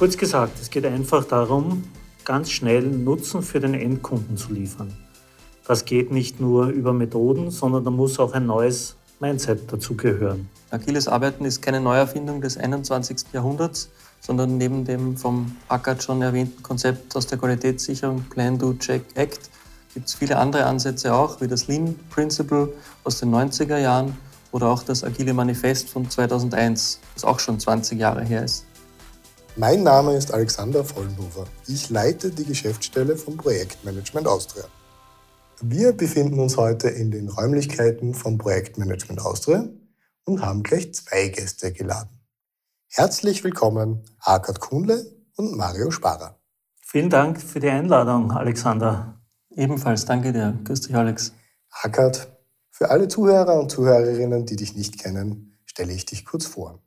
Kurz gesagt, es geht einfach darum, ganz schnell Nutzen für den Endkunden zu liefern. Das geht nicht nur über Methoden, sondern da muss auch ein neues Mindset dazugehören. Agiles Arbeiten ist keine Neuerfindung des 21. Jahrhunderts, sondern neben dem vom Ackert schon erwähnten Konzept aus der Qualitätssicherung Plan, Do, Check, Act gibt es viele andere Ansätze auch, wie das Lean Principle aus den 90er Jahren oder auch das Agile Manifest von 2001, das auch schon 20 Jahre her ist. Mein Name ist Alexander Vollenhofer. Ich leite die Geschäftsstelle vom Projektmanagement Austria. Wir befinden uns heute in den Räumlichkeiten vom Projektmanagement Austria und haben gleich zwei Gäste geladen. Herzlich willkommen, Arkad Kuhnle und Mario Sparer. Vielen Dank für die Einladung, Alexander. Ebenfalls, danke dir. Grüß dich, Alex. Arkad, für alle Zuhörer und Zuhörerinnen, die dich nicht kennen, stelle ich dich kurz vor.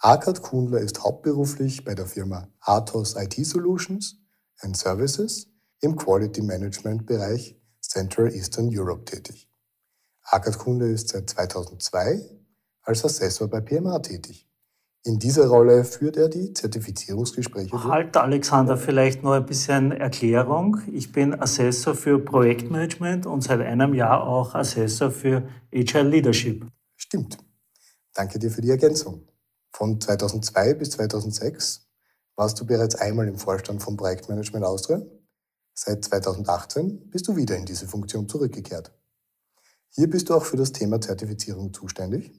Arkad Kuhnler ist hauptberuflich bei der Firma Athos IT Solutions and Services im Quality Management Bereich Central Eastern Europe tätig. Arkad Kuhnler ist seit 2002 als Assessor bei PMA tätig. In dieser Rolle führt er die Zertifizierungsgespräche. Halt, Alexander, vielleicht noch ein bisschen Erklärung. Ich bin Assessor für Projektmanagement und seit einem Jahr auch Assessor für Agile Leadership. Stimmt. Danke dir für die Ergänzung. Von 2002 bis 2006 warst du bereits einmal im Vorstand von Projektmanagement Austria. Seit 2018 bist du wieder in diese Funktion zurückgekehrt. Hier bist du auch für das Thema Zertifizierung zuständig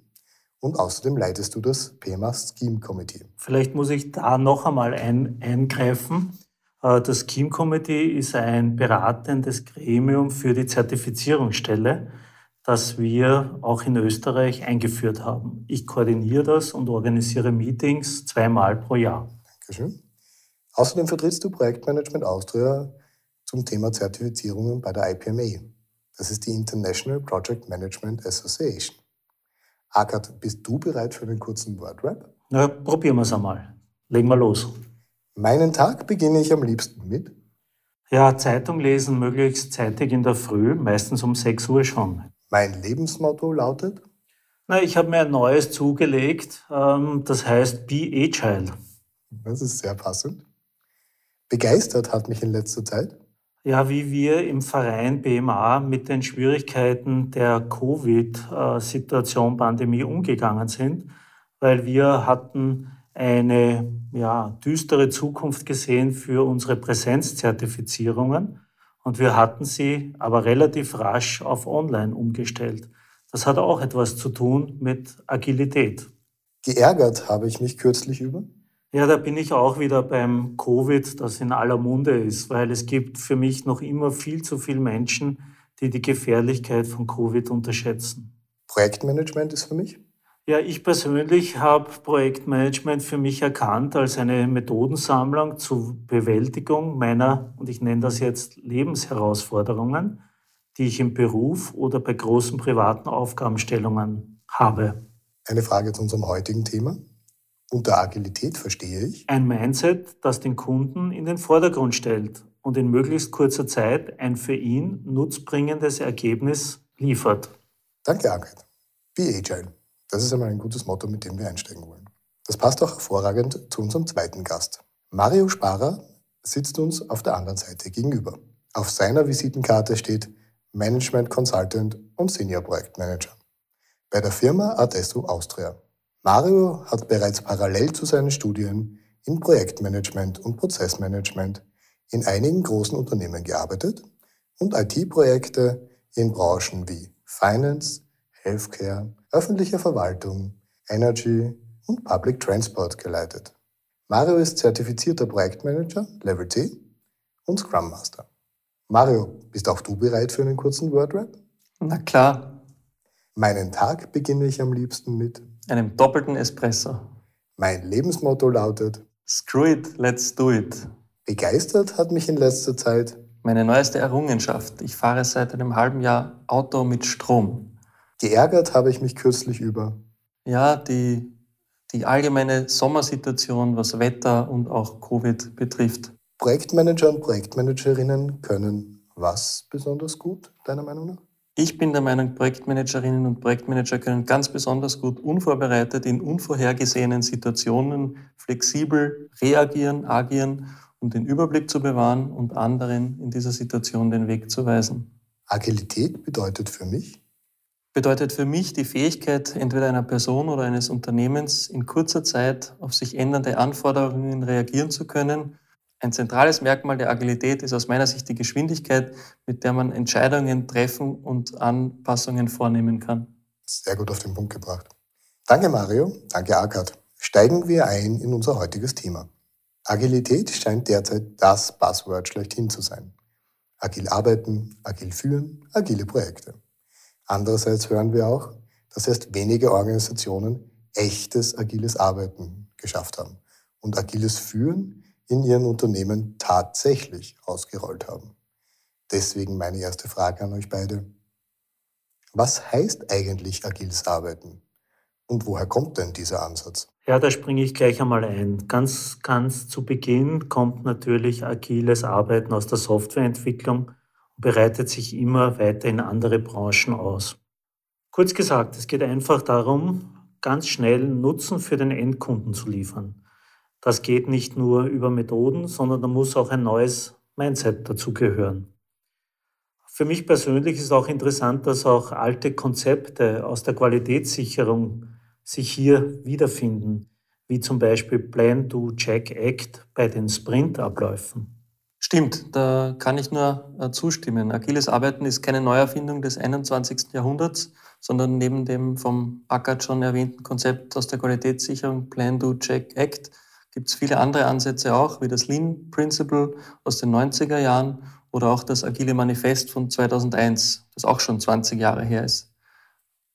und außerdem leitest du das PMA Scheme Committee. Vielleicht muss ich da noch einmal ein, eingreifen. Äh, das Scheme Committee ist ein beratendes Gremium für die Zertifizierungsstelle das wir auch in Österreich eingeführt haben. Ich koordiniere das und organisiere Meetings zweimal pro Jahr. Dankeschön. Außerdem vertrittst du Projektmanagement Austria zum Thema Zertifizierungen bei der IPMA. Das ist die International Project Management Association. Akat, bist du bereit für einen kurzen Wordrap? Na, probieren wir es einmal. Legen wir los. Meinen Tag beginne ich am liebsten mit? Ja, Zeitung lesen möglichst zeitig in der Früh, meistens um 6 Uhr schon. Mein Lebensmotto lautet? Na, ich habe mir ein neues zugelegt, ähm, das heißt Be Agile. Das ist sehr passend. Begeistert hat mich in letzter Zeit. Ja, wie wir im Verein BMA mit den Schwierigkeiten der Covid-Situation, Pandemie umgegangen sind, weil wir hatten eine ja, düstere Zukunft gesehen für unsere Präsenzzertifizierungen und wir hatten sie aber relativ rasch auf Online umgestellt. Das hat auch etwas zu tun mit Agilität. Geärgert habe ich mich kürzlich über? Ja, da bin ich auch wieder beim Covid, das in aller Munde ist, weil es gibt für mich noch immer viel zu viele Menschen, die die Gefährlichkeit von Covid unterschätzen. Projektmanagement ist für mich? Ja, ich persönlich habe Projektmanagement für mich erkannt als eine Methodensammlung zur Bewältigung meiner, und ich nenne das jetzt Lebensherausforderungen, die ich im Beruf oder bei großen privaten Aufgabenstellungen habe. Eine Frage zu unserem heutigen Thema. Unter Agilität verstehe ich. Ein Mindset, das den Kunden in den Vordergrund stellt und in möglichst kurzer Zeit ein für ihn nutzbringendes Ergebnis liefert. Danke, Agit. Be agile. Das ist einmal ein gutes Motto, mit dem wir einsteigen wollen. Das passt auch hervorragend zu unserem zweiten Gast. Mario Sparer sitzt uns auf der anderen Seite gegenüber. Auf seiner Visitenkarte steht Management Consultant und Senior Projektmanager bei der Firma Adesso Austria. Mario hat bereits parallel zu seinen Studien in Projektmanagement und Prozessmanagement in einigen großen Unternehmen gearbeitet und IT-Projekte in Branchen wie Finance, Healthcare, öffentliche Verwaltung, Energy und Public Transport geleitet. Mario ist zertifizierter Projektmanager Level T und Scrum Master. Mario, bist auch du bereit für einen kurzen Wordrap? Na klar. Meinen Tag beginne ich am liebsten mit einem doppelten Espresso. Mein Lebensmotto lautet Screw it, let's do it. Begeistert hat mich in letzter Zeit meine neueste Errungenschaft. Ich fahre seit einem halben Jahr Auto mit Strom. Geärgert habe ich mich kürzlich über. Ja, die, die allgemeine Sommersituation, was Wetter und auch Covid betrifft. Projektmanager und Projektmanagerinnen können was besonders gut, deiner Meinung nach? Ich bin der Meinung, Projektmanagerinnen und Projektmanager können ganz besonders gut unvorbereitet in unvorhergesehenen Situationen flexibel reagieren, agieren, um den Überblick zu bewahren und anderen in dieser Situation den Weg zu weisen. Agilität bedeutet für mich? Bedeutet für mich die Fähigkeit entweder einer Person oder eines Unternehmens in kurzer Zeit auf sich ändernde Anforderungen reagieren zu können ein zentrales Merkmal der Agilität ist aus meiner Sicht die Geschwindigkeit, mit der man Entscheidungen treffen und Anpassungen vornehmen kann. Sehr gut auf den Punkt gebracht. Danke Mario, danke Arkad. Steigen wir ein in unser heutiges Thema. Agilität scheint derzeit das Buzzword schlechthin zu sein. Agil arbeiten, agil führen, agile Projekte. Andererseits hören wir auch, dass erst wenige Organisationen echtes agiles Arbeiten geschafft haben. Und agiles Führen in ihren Unternehmen tatsächlich ausgerollt haben. Deswegen meine erste Frage an euch beide. Was heißt eigentlich agiles Arbeiten? Und woher kommt denn dieser Ansatz? Ja, da springe ich gleich einmal ein. Ganz, ganz zu Beginn kommt natürlich agiles Arbeiten aus der Softwareentwicklung bereitet sich immer weiter in andere Branchen aus. Kurz gesagt, es geht einfach darum, ganz schnell Nutzen für den Endkunden zu liefern. Das geht nicht nur über Methoden, sondern da muss auch ein neues Mindset dazugehören. Für mich persönlich ist auch interessant, dass auch alte Konzepte aus der Qualitätssicherung sich hier wiederfinden, wie zum Beispiel Plan, Do, Check, Act bei den Sprintabläufen. Stimmt, da kann ich nur äh, zustimmen. Agiles Arbeiten ist keine Neuerfindung des 21. Jahrhunderts, sondern neben dem vom Ackert schon erwähnten Konzept aus der Qualitätssicherung Plan, Do, Check, Act gibt es viele andere Ansätze auch, wie das Lean Principle aus den 90er Jahren oder auch das Agile Manifest von 2001, das auch schon 20 Jahre her ist.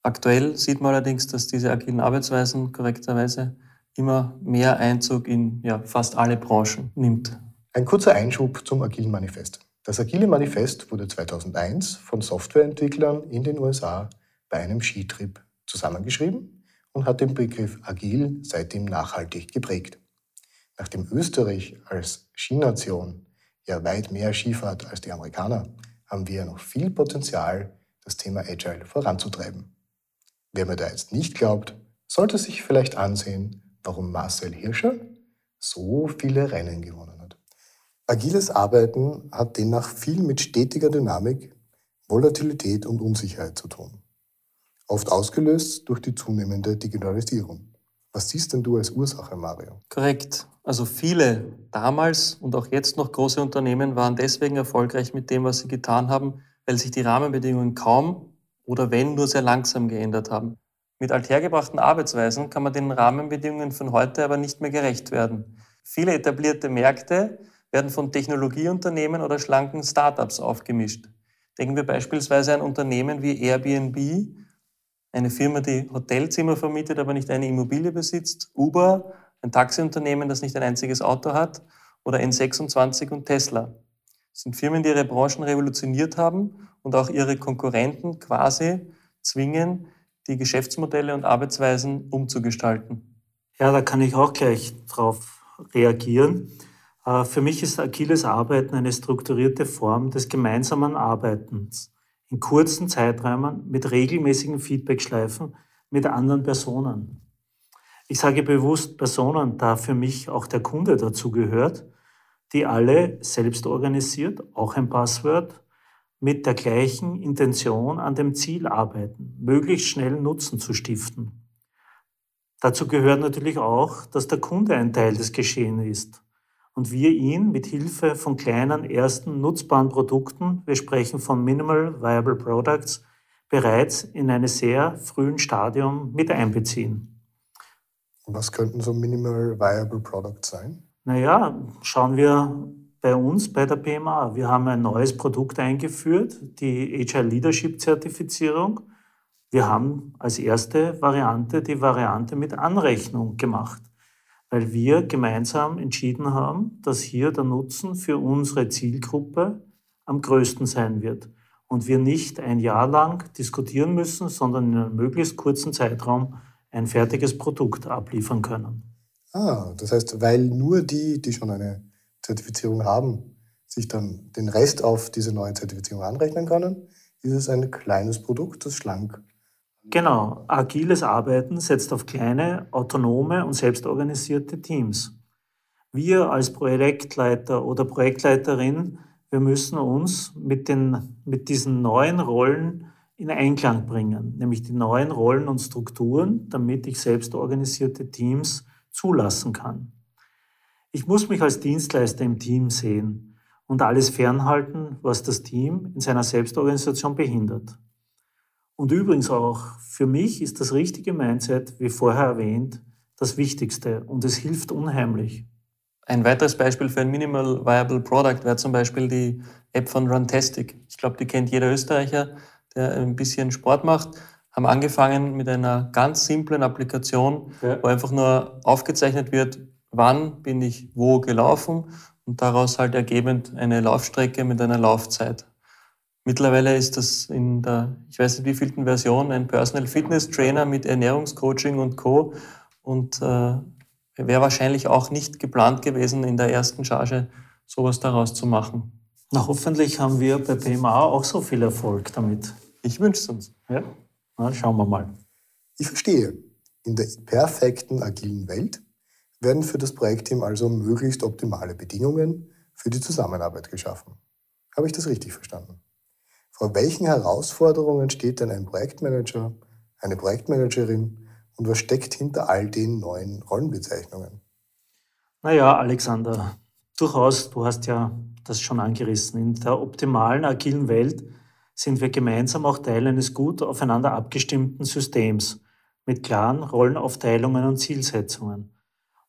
Aktuell sieht man allerdings, dass diese agilen Arbeitsweisen korrekterweise immer mehr Einzug in ja, fast alle Branchen nimmt. Ein kurzer Einschub zum Agilen Manifest. Das Agile Manifest wurde 2001 von Softwareentwicklern in den USA bei einem Skitrip zusammengeschrieben und hat den Begriff Agil seitdem nachhaltig geprägt. Nachdem Österreich als Skination ja weit mehr Skifahrt als die Amerikaner, haben wir noch viel Potenzial, das Thema Agile voranzutreiben. Wer mir da jetzt nicht glaubt, sollte sich vielleicht ansehen, warum Marcel Hirscher so viele Rennen gewonnen hat. Agiles Arbeiten hat demnach viel mit stetiger Dynamik, Volatilität und Unsicherheit zu tun. Oft ausgelöst durch die zunehmende Digitalisierung. Was siehst denn du als Ursache, Mario? Korrekt. Also viele damals und auch jetzt noch große Unternehmen waren deswegen erfolgreich mit dem, was sie getan haben, weil sich die Rahmenbedingungen kaum oder wenn nur sehr langsam geändert haben. Mit althergebrachten Arbeitsweisen kann man den Rahmenbedingungen von heute aber nicht mehr gerecht werden. Viele etablierte Märkte werden von Technologieunternehmen oder schlanken Startups aufgemischt. Denken wir beispielsweise an Unternehmen wie Airbnb, eine Firma, die Hotelzimmer vermietet, aber nicht eine Immobilie besitzt, Uber, ein Taxiunternehmen, das nicht ein einziges Auto hat, oder N26 und Tesla. Das sind Firmen, die ihre Branchen revolutioniert haben und auch ihre Konkurrenten quasi zwingen, die Geschäftsmodelle und Arbeitsweisen umzugestalten. Ja, da kann ich auch gleich darauf reagieren. Äh, für mich ist agiles Arbeiten eine strukturierte Form des gemeinsamen Arbeitens in kurzen Zeiträumen mit regelmäßigen Feedbackschleifen mit anderen Personen. Ich sage bewusst Personen, da für mich auch der Kunde dazu gehört, die alle selbst organisiert, auch ein Passwort, mit der gleichen Intention an dem Ziel arbeiten, möglichst schnell Nutzen zu stiften. Dazu gehört natürlich auch, dass der Kunde ein Teil des Geschehens ist und wir ihn mit Hilfe von kleinen ersten nutzbaren Produkten, wir sprechen von Minimal Viable Products, bereits in einem sehr frühen Stadium mit einbeziehen. Was könnten so Minimal Viable Products sein? Naja, schauen wir bei uns bei der PMA. Wir haben ein neues Produkt eingeführt, die Agile Leadership Zertifizierung. Wir haben als erste Variante die Variante mit Anrechnung gemacht weil wir gemeinsam entschieden haben, dass hier der Nutzen für unsere Zielgruppe am größten sein wird und wir nicht ein Jahr lang diskutieren müssen, sondern in einem möglichst kurzen Zeitraum ein fertiges Produkt abliefern können. Ah, das heißt, weil nur die, die schon eine Zertifizierung haben, sich dann den Rest auf diese neue Zertifizierung anrechnen können, ist es ein kleines Produkt, das schlank. Genau, agiles Arbeiten setzt auf kleine, autonome und selbstorganisierte Teams. Wir als Projektleiter oder Projektleiterin, wir müssen uns mit, den, mit diesen neuen Rollen in Einklang bringen, nämlich die neuen Rollen und Strukturen, damit ich selbstorganisierte Teams zulassen kann. Ich muss mich als Dienstleister im Team sehen und alles fernhalten, was das Team in seiner Selbstorganisation behindert. Und übrigens auch, für mich ist das richtige Mindset, wie vorher erwähnt, das Wichtigste und es hilft unheimlich. Ein weiteres Beispiel für ein Minimal Viable Product wäre zum Beispiel die App von Runtastic. Ich glaube, die kennt jeder Österreicher, der ein bisschen Sport macht. Haben angefangen mit einer ganz simplen Applikation, ja. wo einfach nur aufgezeichnet wird, wann bin ich wo gelaufen und daraus halt ergebend eine Laufstrecke mit einer Laufzeit. Mittlerweile ist das in der, ich weiß nicht wievielten Version, ein Personal Fitness Trainer mit Ernährungscoaching und Co. Und äh, wäre wahrscheinlich auch nicht geplant gewesen, in der ersten Charge sowas daraus zu machen. Na, hoffentlich haben wir bei PMA auch so viel Erfolg damit. Ich wünsche es uns. Ja, Na, schauen wir mal. Ich verstehe. In der perfekten agilen Welt werden für das Projektteam also möglichst optimale Bedingungen für die Zusammenarbeit geschaffen. Habe ich das richtig verstanden? Vor welchen Herausforderungen steht denn ein Projektmanager, eine Projektmanagerin und was steckt hinter all den neuen Rollenbezeichnungen? Naja, Alexander, durchaus, du hast ja das schon angerissen. In der optimalen agilen Welt sind wir gemeinsam auch Teil eines gut aufeinander abgestimmten Systems mit klaren Rollenaufteilungen und Zielsetzungen.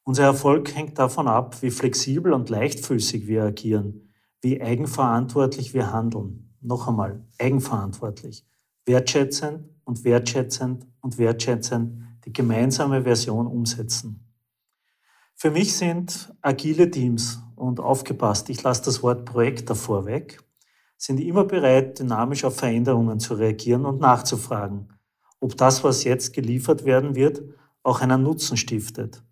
Unser Erfolg hängt davon ab, wie flexibel und leichtfüßig wir agieren, wie eigenverantwortlich wir handeln. Noch einmal, eigenverantwortlich, wertschätzend und wertschätzend und wertschätzend die gemeinsame Version umsetzen. Für mich sind agile Teams und aufgepasst, ich lasse das Wort Projekt davor weg, sind immer bereit, dynamisch auf Veränderungen zu reagieren und nachzufragen, ob das, was jetzt geliefert werden wird, auch einen Nutzen stiftet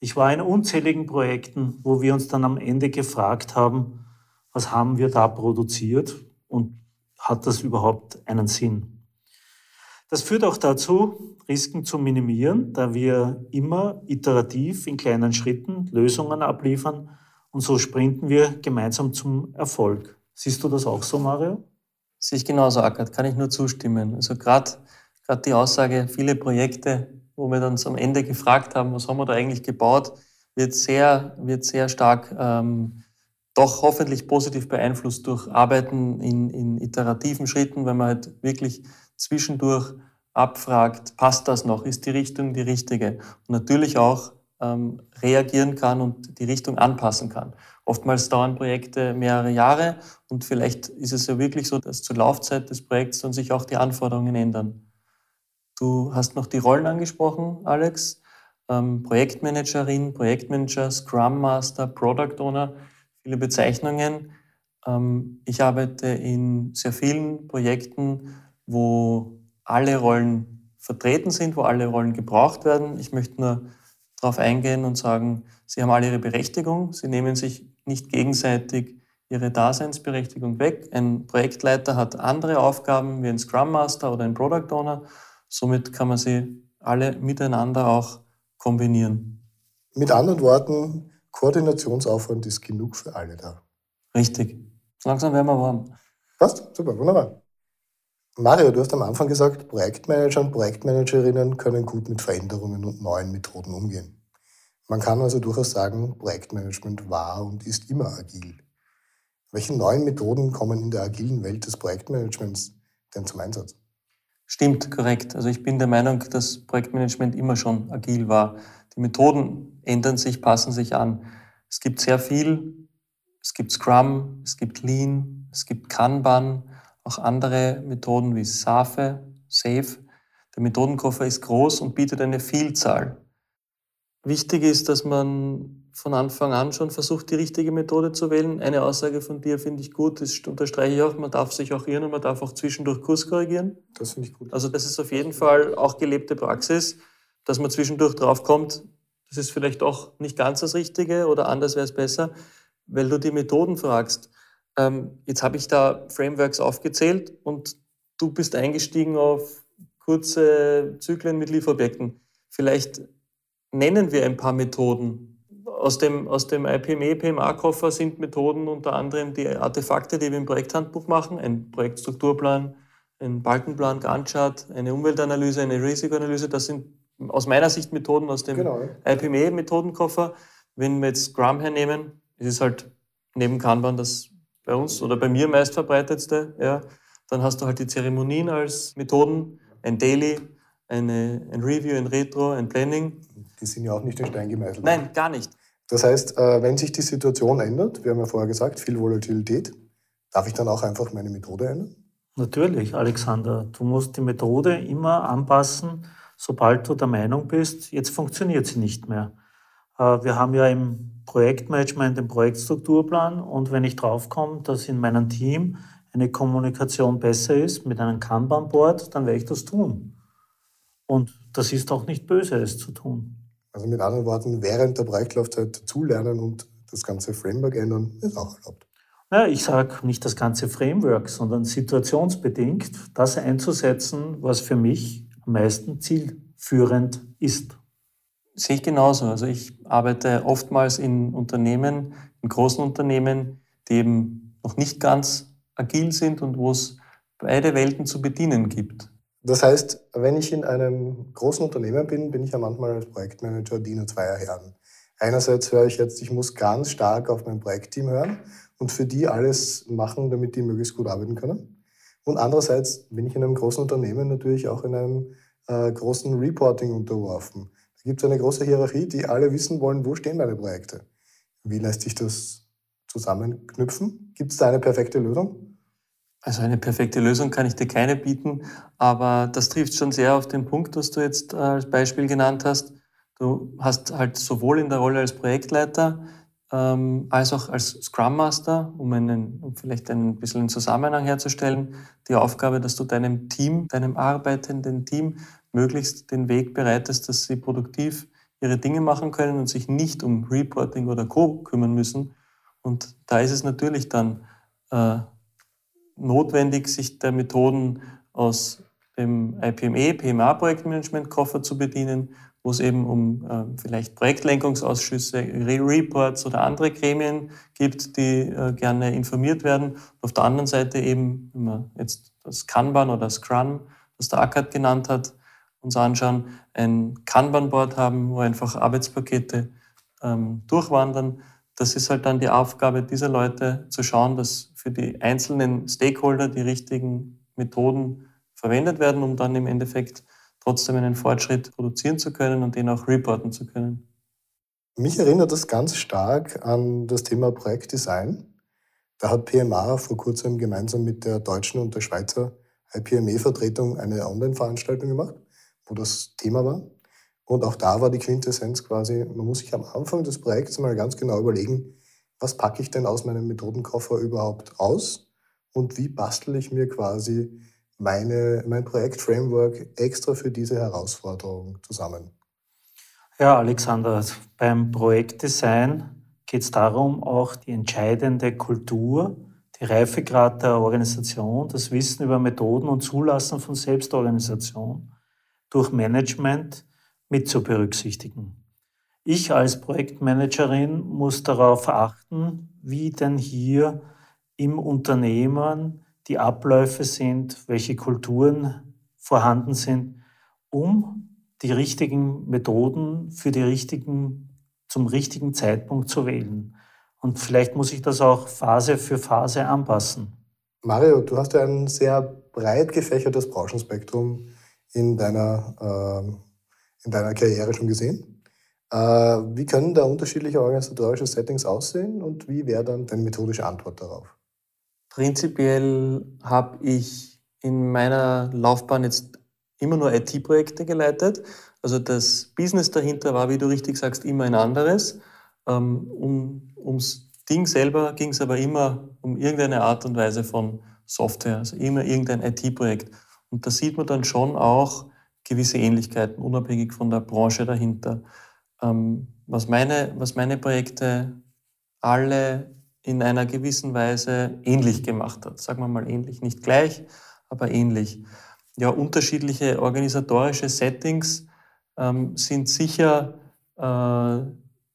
ich war in unzähligen Projekten, wo wir uns dann am Ende gefragt haben, was haben wir da produziert und hat das überhaupt einen Sinn? Das führt auch dazu, Risiken zu minimieren, da wir immer iterativ in kleinen Schritten Lösungen abliefern und so sprinten wir gemeinsam zum Erfolg. Siehst du das auch so, Mario? Sehe ich genauso, Ackert, kann ich nur zustimmen. Also gerade die Aussage, viele Projekte wo wir dann am Ende gefragt haben, was haben wir da eigentlich gebaut, wird sehr, wird sehr stark ähm, doch hoffentlich positiv beeinflusst durch Arbeiten in, in iterativen Schritten, wenn man halt wirklich zwischendurch abfragt, passt das noch, ist die Richtung die richtige? Und natürlich auch ähm, reagieren kann und die Richtung anpassen kann. Oftmals dauern Projekte mehrere Jahre und vielleicht ist es ja wirklich so, dass zur Laufzeit des Projekts dann sich auch die Anforderungen ändern. Du hast noch die Rollen angesprochen, Alex. Ähm, Projektmanagerin, Projektmanager, Scrum Master, Product Owner, viele Bezeichnungen. Ähm, ich arbeite in sehr vielen Projekten, wo alle Rollen vertreten sind, wo alle Rollen gebraucht werden. Ich möchte nur darauf eingehen und sagen, sie haben alle ihre Berechtigung. Sie nehmen sich nicht gegenseitig ihre Daseinsberechtigung weg. Ein Projektleiter hat andere Aufgaben wie ein Scrum Master oder ein Product Owner Somit kann man sie alle miteinander auch kombinieren. Mit anderen Worten, Koordinationsaufwand ist genug für alle da. Richtig. Langsam werden wir warm. Passt, super, wunderbar. Mario, du hast am Anfang gesagt, Projektmanager und Projektmanagerinnen können gut mit Veränderungen und neuen Methoden umgehen. Man kann also durchaus sagen, Projektmanagement war und ist immer agil. Welche neuen Methoden kommen in der agilen Welt des Projektmanagements denn zum Einsatz? Stimmt, korrekt. Also ich bin der Meinung, dass Projektmanagement immer schon agil war. Die Methoden ändern sich, passen sich an. Es gibt sehr viel. Es gibt Scrum, es gibt Lean, es gibt Kanban, auch andere Methoden wie SAFe, SAFe. Der Methodenkoffer ist groß und bietet eine Vielzahl. Wichtig ist, dass man von Anfang an schon versucht, die richtige Methode zu wählen. Eine Aussage von dir finde ich gut, das unterstreiche ich auch, man darf sich auch irren und man darf auch zwischendurch Kurs korrigieren. Das finde ich gut. Also das ist auf jeden Fall auch gelebte Praxis, dass man zwischendurch draufkommt, das ist vielleicht auch nicht ganz das Richtige oder anders wäre es besser, weil du die Methoden fragst. Ähm, jetzt habe ich da Frameworks aufgezählt und du bist eingestiegen auf kurze Zyklen mit Lieferobjekten. Vielleicht nennen wir ein paar Methoden. Aus dem, aus dem IPME, PMA-Koffer sind Methoden unter anderem die Artefakte, die wir im Projekthandbuch machen, ein Projektstrukturplan, ein Balkenplan, Gantt-Chart, eine Umweltanalyse, eine Risikoanalyse. Das sind aus meiner Sicht Methoden aus dem genau. IPME-Methodenkoffer. Wenn wir jetzt Scrum hernehmen, ist es halt neben Kanban das bei uns oder bei mir meist verbreitetste. Ja. Dann hast du halt die Zeremonien als Methoden, ein Daily, eine, ein Review, ein Retro, ein Planning. Die sind ja auch nicht in Stein gemeißelt. Nein, gar nicht. Das heißt, äh, wenn sich die Situation ändert, wir haben ja vorher gesagt, viel Volatilität, darf ich dann auch einfach meine Methode ändern? Natürlich, Alexander. Du musst die Methode immer anpassen, sobald du der Meinung bist, jetzt funktioniert sie nicht mehr. Äh, wir haben ja im Projektmanagement den Projektstrukturplan und wenn ich draufkomme, dass in meinem Team eine Kommunikation besser ist mit einem Kanban-Board, dann werde ich das tun. Und das ist auch nicht böse, es zu tun. Also mit anderen Worten, während der Projektlaufzeit zulernen und das ganze Framework ändern, ist auch erlaubt. Ja, ich sage nicht das ganze Framework, sondern situationsbedingt das einzusetzen, was für mich am meisten zielführend ist. Sehe ich genauso. Also ich arbeite oftmals in Unternehmen, in großen Unternehmen, die eben noch nicht ganz agil sind und wo es beide Welten zu bedienen gibt. Das heißt, wenn ich in einem großen Unternehmen bin, bin ich ja manchmal als Projektmanager Diener zweier Herren. Einerseits höre ich jetzt, ich muss ganz stark auf mein Projektteam hören und für die alles machen, damit die möglichst gut arbeiten können. Und andererseits bin ich in einem großen Unternehmen natürlich auch in einem äh, großen Reporting unterworfen. Da gibt es eine große Hierarchie, die alle wissen wollen, wo stehen meine Projekte. Wie lässt sich das zusammenknüpfen? Gibt es da eine perfekte Lösung? Also eine perfekte Lösung kann ich dir keine bieten, aber das trifft schon sehr auf den Punkt, was du jetzt äh, als Beispiel genannt hast. Du hast halt sowohl in der Rolle als Projektleiter ähm, als auch als Scrum Master, um, einen, um vielleicht ein bisschen einen Zusammenhang herzustellen, die Aufgabe, dass du deinem Team, deinem arbeitenden Team möglichst den Weg bereitest, dass sie produktiv ihre Dinge machen können und sich nicht um Reporting oder Co kümmern müssen. Und da ist es natürlich dann äh, notwendig, sich der Methoden aus dem IPME, PMA-Projektmanagement-Koffer zu bedienen wo es eben um äh, vielleicht Projektlenkungsausschüsse, Re Reports oder andere Gremien gibt, die äh, gerne informiert werden. Und auf der anderen Seite eben, wenn wir jetzt das Kanban oder Scrum, das der Ackert genannt hat, uns anschauen, ein Kanban-Board haben, wo einfach Arbeitspakete ähm, durchwandern. Das ist halt dann die Aufgabe dieser Leute, zu schauen, dass für die einzelnen Stakeholder die richtigen Methoden verwendet werden, um dann im Endeffekt trotzdem einen Fortschritt produzieren zu können und den auch reporten zu können. Mich erinnert das ganz stark an das Thema Projektdesign. Da hat PMA vor kurzem gemeinsam mit der deutschen und der Schweizer IPME-Vertretung eine Online-Veranstaltung gemacht, wo das Thema war. Und auch da war die Quintessenz quasi, man muss sich am Anfang des Projekts mal ganz genau überlegen, was packe ich denn aus meinem Methodenkoffer überhaupt aus und wie bastel ich mir quasi meine, mein Projektframework extra für diese Herausforderung zusammen? Ja, Alexander, beim Projektdesign geht es darum, auch die entscheidende Kultur, die Reifegrad der Organisation, das Wissen über Methoden und Zulassen von Selbstorganisation durch Management mit zu berücksichtigen. Ich als Projektmanagerin muss darauf achten, wie denn hier im Unternehmen die Abläufe sind, welche Kulturen vorhanden sind, um die richtigen Methoden für die richtigen, zum richtigen Zeitpunkt zu wählen. Und vielleicht muss ich das auch Phase für Phase anpassen. Mario, du hast ja ein sehr breit gefächertes Branchenspektrum in deiner, äh, in deiner Karriere schon gesehen. Äh, wie können da unterschiedliche organisatorische Settings aussehen und wie wäre dann deine methodische Antwort darauf? Prinzipiell habe ich in meiner Laufbahn jetzt immer nur IT-Projekte geleitet. Also das Business dahinter war, wie du richtig sagst, immer ein anderes. Ähm, um, ums Ding selber ging es aber immer um irgendeine Art und Weise von Software, also immer irgendein IT-Projekt. Und da sieht man dann schon auch gewisse Ähnlichkeiten, unabhängig von der Branche dahinter. Ähm, was, meine, was meine Projekte alle in einer gewissen Weise ähnlich gemacht hat. Sagen wir mal ähnlich, nicht gleich, aber ähnlich. Ja, unterschiedliche organisatorische Settings ähm, sind sicher äh,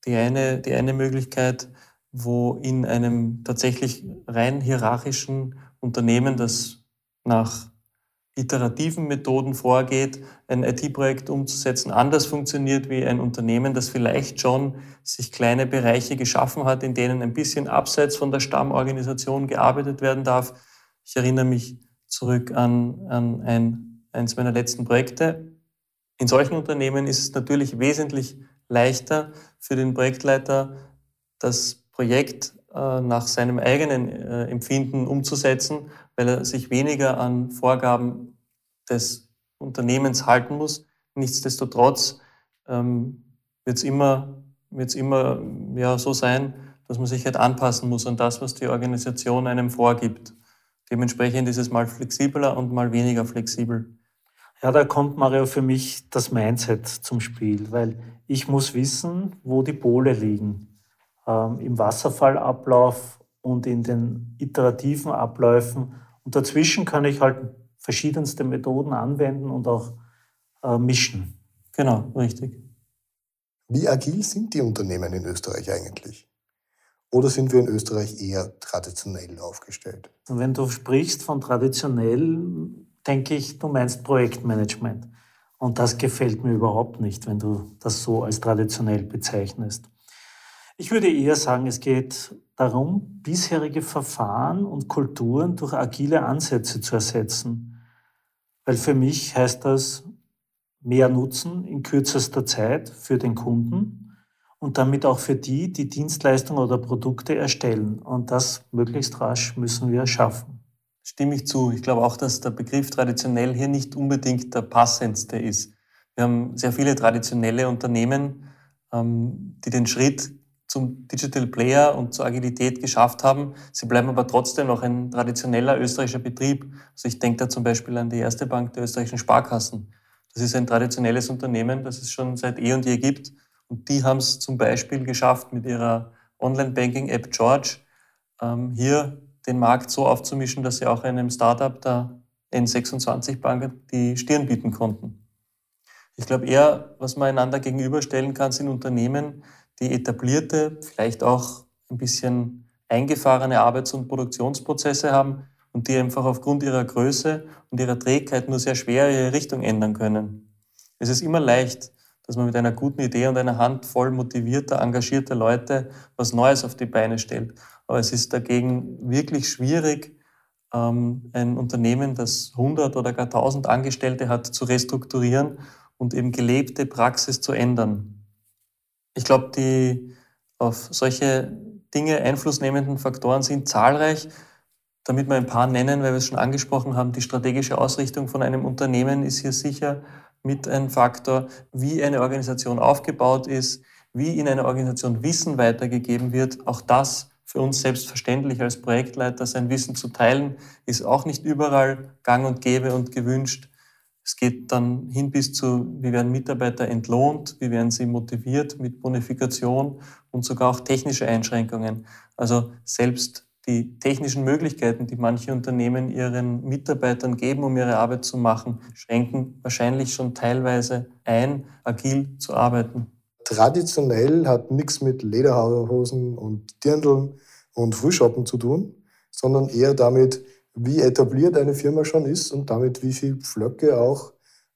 die, eine, die eine Möglichkeit, wo in einem tatsächlich rein hierarchischen Unternehmen, das nach iterativen Methoden vorgeht, ein IT-Projekt umzusetzen, anders funktioniert wie ein Unternehmen, das vielleicht schon sich kleine Bereiche geschaffen hat, in denen ein bisschen abseits von der Stammorganisation gearbeitet werden darf. Ich erinnere mich zurück an, an ein, eins meiner letzten Projekte. In solchen Unternehmen ist es natürlich wesentlich leichter für den Projektleiter, das Projekt äh, nach seinem eigenen äh, Empfinden umzusetzen, weil er sich weniger an Vorgaben des Unternehmens halten muss. Nichtsdestotrotz ähm, wird es immer, wird's immer ja, so sein, dass man sich halt anpassen muss an das, was die Organisation einem vorgibt. Dementsprechend ist es mal flexibler und mal weniger flexibel. Ja, da kommt Mario für mich das Mindset zum Spiel, weil ich muss wissen, wo die Pole liegen. Ähm, Im Wasserfallablauf und in den iterativen Abläufen. Und dazwischen kann ich halt verschiedenste Methoden anwenden und auch äh, mischen. Genau, richtig. Wie agil sind die Unternehmen in Österreich eigentlich? Oder sind wir in Österreich eher traditionell aufgestellt? Wenn du sprichst von traditionell, denke ich, du meinst Projektmanagement. Und das gefällt mir überhaupt nicht, wenn du das so als traditionell bezeichnest. Ich würde eher sagen, es geht darum, bisherige Verfahren und Kulturen durch agile Ansätze zu ersetzen. Weil für mich heißt das mehr Nutzen in kürzester Zeit für den Kunden und damit auch für die, die Dienstleistungen oder Produkte erstellen. Und das möglichst rasch müssen wir schaffen. Stimme ich zu. Ich glaube auch, dass der Begriff traditionell hier nicht unbedingt der passendste ist. Wir haben sehr viele traditionelle Unternehmen, ähm, die den Schritt zum Digital Player und zur Agilität geschafft haben. Sie bleiben aber trotzdem noch ein traditioneller österreichischer Betrieb. Also ich denke da zum Beispiel an die erste Bank der österreichischen Sparkassen. Das ist ein traditionelles Unternehmen, das es schon seit eh und je gibt. Und die haben es zum Beispiel geschafft, mit ihrer Online-Banking-App George ähm, hier den Markt so aufzumischen, dass sie auch einem Startup der N26-Bank die Stirn bieten konnten. Ich glaube eher, was man einander gegenüberstellen kann, sind Unternehmen, die etablierte, vielleicht auch ein bisschen eingefahrene Arbeits- und Produktionsprozesse haben und die einfach aufgrund ihrer Größe und ihrer Trägheit nur sehr schwer ihre Richtung ändern können. Es ist immer leicht, dass man mit einer guten Idee und einer Handvoll motivierter, engagierter Leute was Neues auf die Beine stellt. Aber es ist dagegen wirklich schwierig, ähm, ein Unternehmen, das 100 oder gar 1000 Angestellte hat, zu restrukturieren und eben gelebte Praxis zu ändern. Ich glaube, die auf solche Dinge einflussnehmenden Faktoren sind zahlreich. Damit wir ein paar nennen, weil wir es schon angesprochen haben, die strategische Ausrichtung von einem Unternehmen ist hier sicher mit ein Faktor, wie eine Organisation aufgebaut ist, wie in einer Organisation Wissen weitergegeben wird. Auch das für uns selbstverständlich als Projektleiter, sein Wissen zu teilen, ist auch nicht überall gang und gäbe und gewünscht. Es geht dann hin bis zu, wie werden Mitarbeiter entlohnt, wie werden sie motiviert mit Bonifikation und sogar auch technische Einschränkungen. Also selbst die technischen Möglichkeiten, die manche Unternehmen ihren Mitarbeitern geben, um ihre Arbeit zu machen, schränken wahrscheinlich schon teilweise ein, agil zu arbeiten. Traditionell hat nichts mit Lederhosen und Dirndln und Frühschoppen zu tun, sondern eher damit, wie etabliert eine Firma schon ist und damit wie viele Pflöcke auch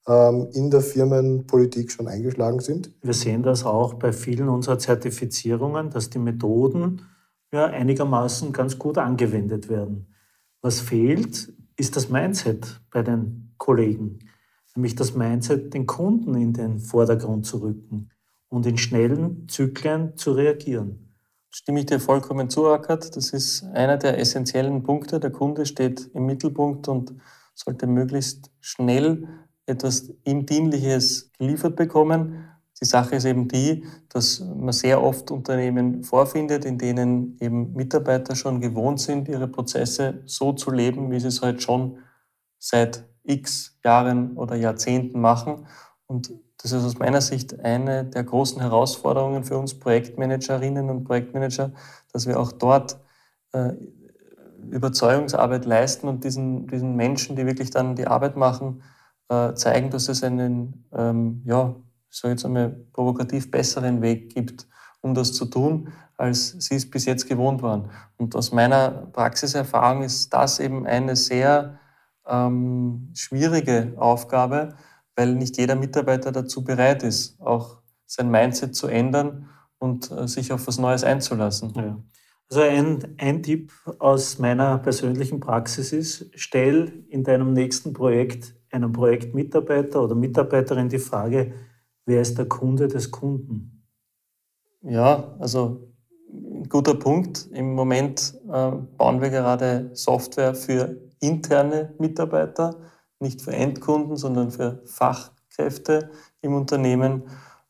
ähm, in der Firmenpolitik schon eingeschlagen sind. Wir sehen das auch bei vielen unserer Zertifizierungen, dass die Methoden ja, einigermaßen ganz gut angewendet werden. Was fehlt, ist das Mindset bei den Kollegen, nämlich das Mindset, den Kunden in den Vordergrund zu rücken und in schnellen Zyklen zu reagieren stimme ich dir vollkommen zu, Ackert. Das ist einer der essentiellen Punkte. Der Kunde steht im Mittelpunkt und sollte möglichst schnell etwas ihm Dienliches geliefert bekommen. Die Sache ist eben die, dass man sehr oft Unternehmen vorfindet, in denen eben Mitarbeiter schon gewohnt sind, ihre Prozesse so zu leben, wie sie es halt schon seit x Jahren oder Jahrzehnten machen. Und das ist aus meiner Sicht eine der großen Herausforderungen für uns Projektmanagerinnen und Projektmanager, dass wir auch dort äh, Überzeugungsarbeit leisten und diesen, diesen Menschen, die wirklich dann die Arbeit machen, äh, zeigen, dass es einen, ähm, ja, so jetzt einmal provokativ besseren Weg gibt, um das zu tun, als sie es bis jetzt gewohnt waren. Und aus meiner Praxiserfahrung ist das eben eine sehr ähm, schwierige Aufgabe, weil nicht jeder Mitarbeiter dazu bereit ist, auch sein Mindset zu ändern und äh, sich auf was Neues einzulassen. Ja. Also ein, ein Tipp aus meiner persönlichen Praxis ist, stell in deinem nächsten Projekt einem Projektmitarbeiter oder Mitarbeiterin die Frage, wer ist der Kunde des Kunden? Ja, also ein guter Punkt. Im Moment äh, bauen wir gerade Software für interne Mitarbeiter, nicht für Endkunden, sondern für Fachkräfte im Unternehmen.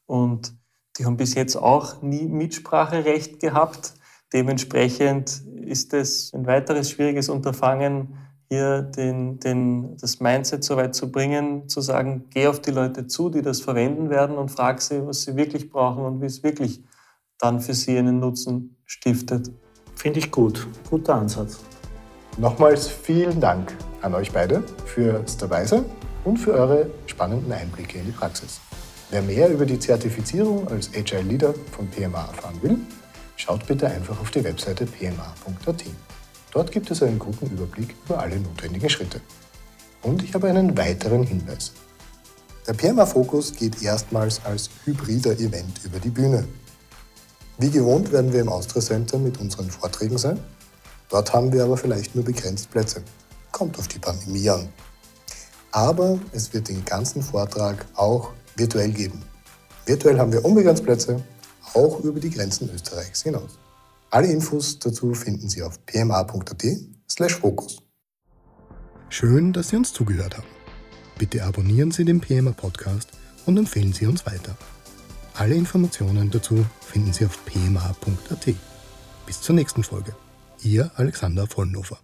Und die haben bis jetzt auch nie Mitspracherecht gehabt. Dementsprechend ist es ein weiteres schwieriges Unterfangen, hier den, den, das Mindset so weit zu bringen, zu sagen, geh auf die Leute zu, die das verwenden werden und frag sie, was sie wirklich brauchen und wie es wirklich dann für sie einen Nutzen stiftet. Finde ich gut. Guter Ansatz. Nochmals vielen Dank an euch beide fürs Dabeisein und für eure spannenden Einblicke in die Praxis. Wer mehr über die Zertifizierung als Agile Leader von PMA erfahren will, schaut bitte einfach auf die Webseite pma.at. Dort gibt es einen guten Überblick über alle notwendigen Schritte. Und ich habe einen weiteren Hinweis. Der PMA Fokus geht erstmals als hybrider Event über die Bühne. Wie gewohnt werden wir im Austria Center mit unseren Vorträgen sein. Dort haben wir aber vielleicht nur begrenzt Plätze. Kommt auf die Pandemie an. Aber es wird den ganzen Vortrag auch virtuell geben. Virtuell haben wir unbegrenzt Plätze, auch über die Grenzen Österreichs hinaus. Alle Infos dazu finden Sie auf pma.at/fokus. Schön, dass Sie uns zugehört haben. Bitte abonnieren Sie den PMA Podcast und empfehlen Sie uns weiter. Alle Informationen dazu finden Sie auf pma.at. Bis zur nächsten Folge. Ihr Alexander Vollnofer.